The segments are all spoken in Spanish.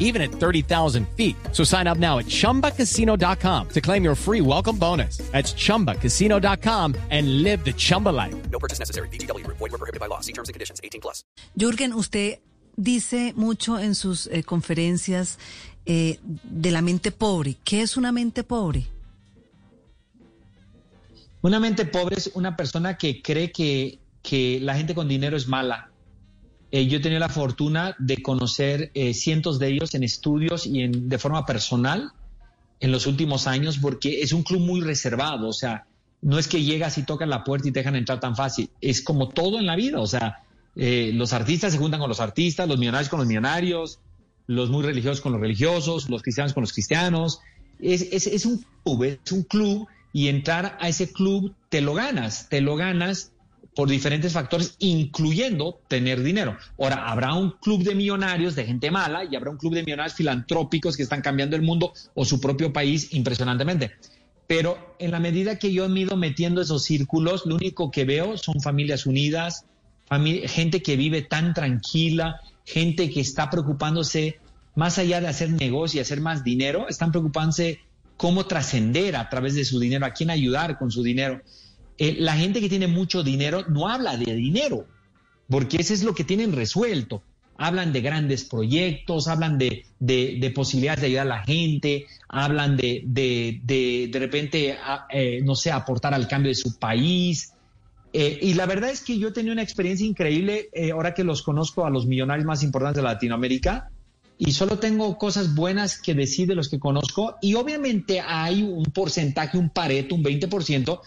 even at 30,000 feet. So sign up now at chumbacasino.com to claim your free welcome bonus. That's chumbacasino.com and live the Chumba life. No purchase necessary. BGW. Void were prohibited by law. See terms and conditions. 18 plus. Jürgen, usted dice mucho en sus eh, conferencias eh, de la mente pobre. ¿Qué es una mente pobre? Una mente pobre es una persona que cree que, que la gente con dinero es mala. Eh, yo he tenido la fortuna de conocer eh, cientos de ellos en estudios y en, de forma personal en los últimos años porque es un club muy reservado. O sea, no es que llegas y tocas la puerta y te dejan entrar tan fácil. Es como todo en la vida. O sea, eh, los artistas se juntan con los artistas, los millonarios con los millonarios, los muy religiosos con los religiosos, los cristianos con los cristianos. Es, es, es un club, es un club y entrar a ese club te lo ganas, te lo ganas por diferentes factores, incluyendo tener dinero. Ahora, habrá un club de millonarios, de gente mala, y habrá un club de millonarios filantrópicos que están cambiando el mundo o su propio país impresionantemente. Pero en la medida que yo me ido metiendo esos círculos, lo único que veo son familias unidas, gente que vive tan tranquila, gente que está preocupándose más allá de hacer negocio y hacer más dinero, están preocupándose cómo trascender a través de su dinero, a quién ayudar con su dinero. Eh, la gente que tiene mucho dinero no habla de dinero, porque eso es lo que tienen resuelto. Hablan de grandes proyectos, hablan de, de, de posibilidades de ayudar a la gente, hablan de de, de, repente, eh, no sé, aportar al cambio de su país. Eh, y la verdad es que yo he tenido una experiencia increíble ahora que los conozco a los millonarios más importantes de Latinoamérica y solo tengo cosas buenas que decir de los que conozco y obviamente hay un porcentaje, un pareto, un 20%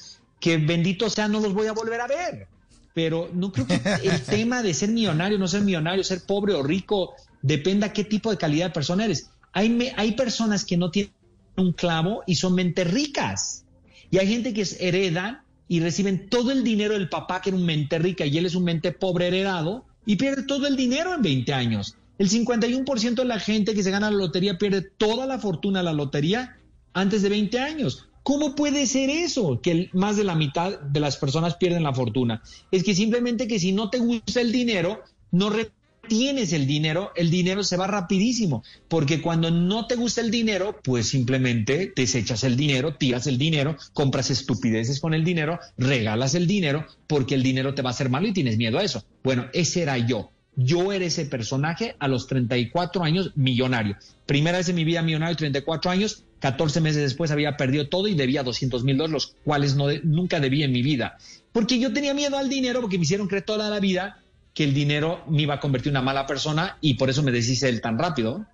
que bendito sea no los voy a volver a ver. Pero no creo que el tema de ser millonario, no ser millonario, ser pobre o rico, dependa qué tipo de calidad de persona eres. Hay, me, hay personas que no tienen un clavo y son mente ricas. Y hay gente que heredan y reciben todo el dinero del papá que era un mente rica y él es un mente pobre heredado y pierde todo el dinero en 20 años. El 51% de la gente que se gana la lotería pierde toda la fortuna de la lotería antes de 20 años. ¿Cómo puede ser eso? Que más de la mitad de las personas pierden la fortuna. Es que simplemente que si no te gusta el dinero, no retienes el dinero, el dinero se va rapidísimo. Porque cuando no te gusta el dinero, pues simplemente desechas el dinero, tiras el dinero, compras estupideces con el dinero, regalas el dinero, porque el dinero te va a hacer malo y tienes miedo a eso. Bueno, ese era yo. Yo era ese personaje a los 34 años millonario. Primera vez en mi vida millonario, 34 años, 14 meses después había perdido todo y debía 200 mil dólares, los cuales no nunca debí en mi vida. Porque yo tenía miedo al dinero, porque me hicieron creer toda la vida que el dinero me iba a convertir en una mala persona y por eso me deshice él tan rápido.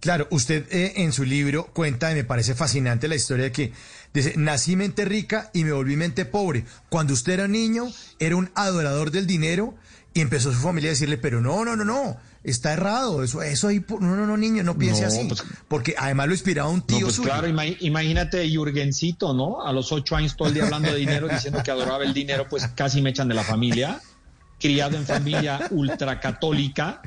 Claro, usted eh, en su libro cuenta, y me parece fascinante la historia de que dice, nací mente rica y me volví mente pobre. Cuando usted era niño, era un adorador del dinero y empezó su familia a decirle, pero no, no, no, no, está errado, eso, eso ahí, no, no, no, niño, no piense no, así. Pues, porque además lo inspiraba un tío no, pues suyo. Claro, imagínate Jurgencito, ¿no? A los ocho años todo el día hablando de dinero, diciendo que adoraba el dinero, pues casi me echan de la familia. Criado en familia ultracatólica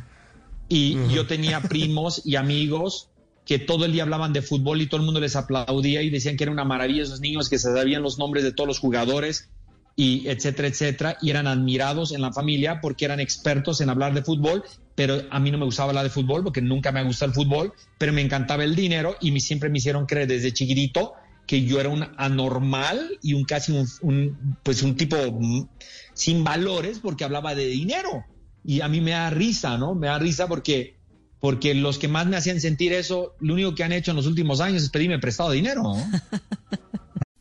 y uh -huh. yo tenía primos y amigos que todo el día hablaban de fútbol y todo el mundo les aplaudía y decían que era una maravilla esos niños que se sabían los nombres de todos los jugadores y etcétera, etcétera, y eran admirados en la familia porque eran expertos en hablar de fútbol, pero a mí no me gustaba hablar de fútbol porque nunca me ha gustado el fútbol, pero me encantaba el dinero y me, siempre me hicieron creer desde chiquitito que yo era un anormal y un casi un, un pues un tipo sin valores porque hablaba de dinero. Y a mí me da risa, ¿no? Me da risa porque porque los que más me hacían sentir eso, lo único que han hecho en los últimos años es pedirme prestado dinero. ¿no?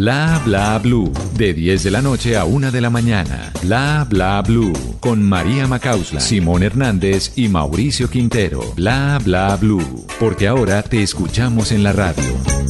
Bla Bla Blue. De 10 de la noche a 1 de la mañana. Bla Bla Blue. Con María Macausla, Simón Hernández y Mauricio Quintero. Bla Bla Blue. Porque ahora te escuchamos en la radio.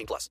18 plus.